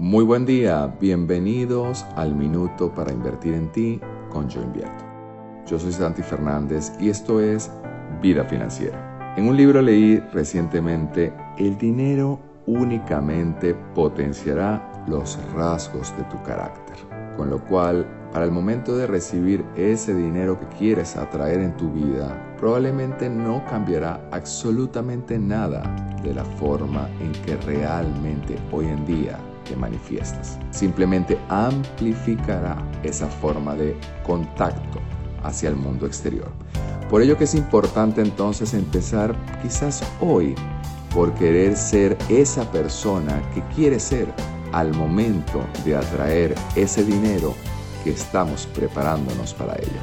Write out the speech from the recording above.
Muy buen día, bienvenidos al Minuto para Invertir en Ti con Yo Invierto. Yo soy Santi Fernández y esto es Vida Financiera. En un libro leí recientemente, el dinero únicamente potenciará los rasgos de tu carácter, con lo cual para el momento de recibir ese dinero que quieres atraer en tu vida, probablemente no cambiará absolutamente nada de la forma en que realmente hoy en manifiestas. Simplemente amplificará esa forma de contacto hacia el mundo exterior. Por ello que es importante entonces empezar quizás hoy por querer ser esa persona que quiere ser al momento de atraer ese dinero que estamos preparándonos para ello.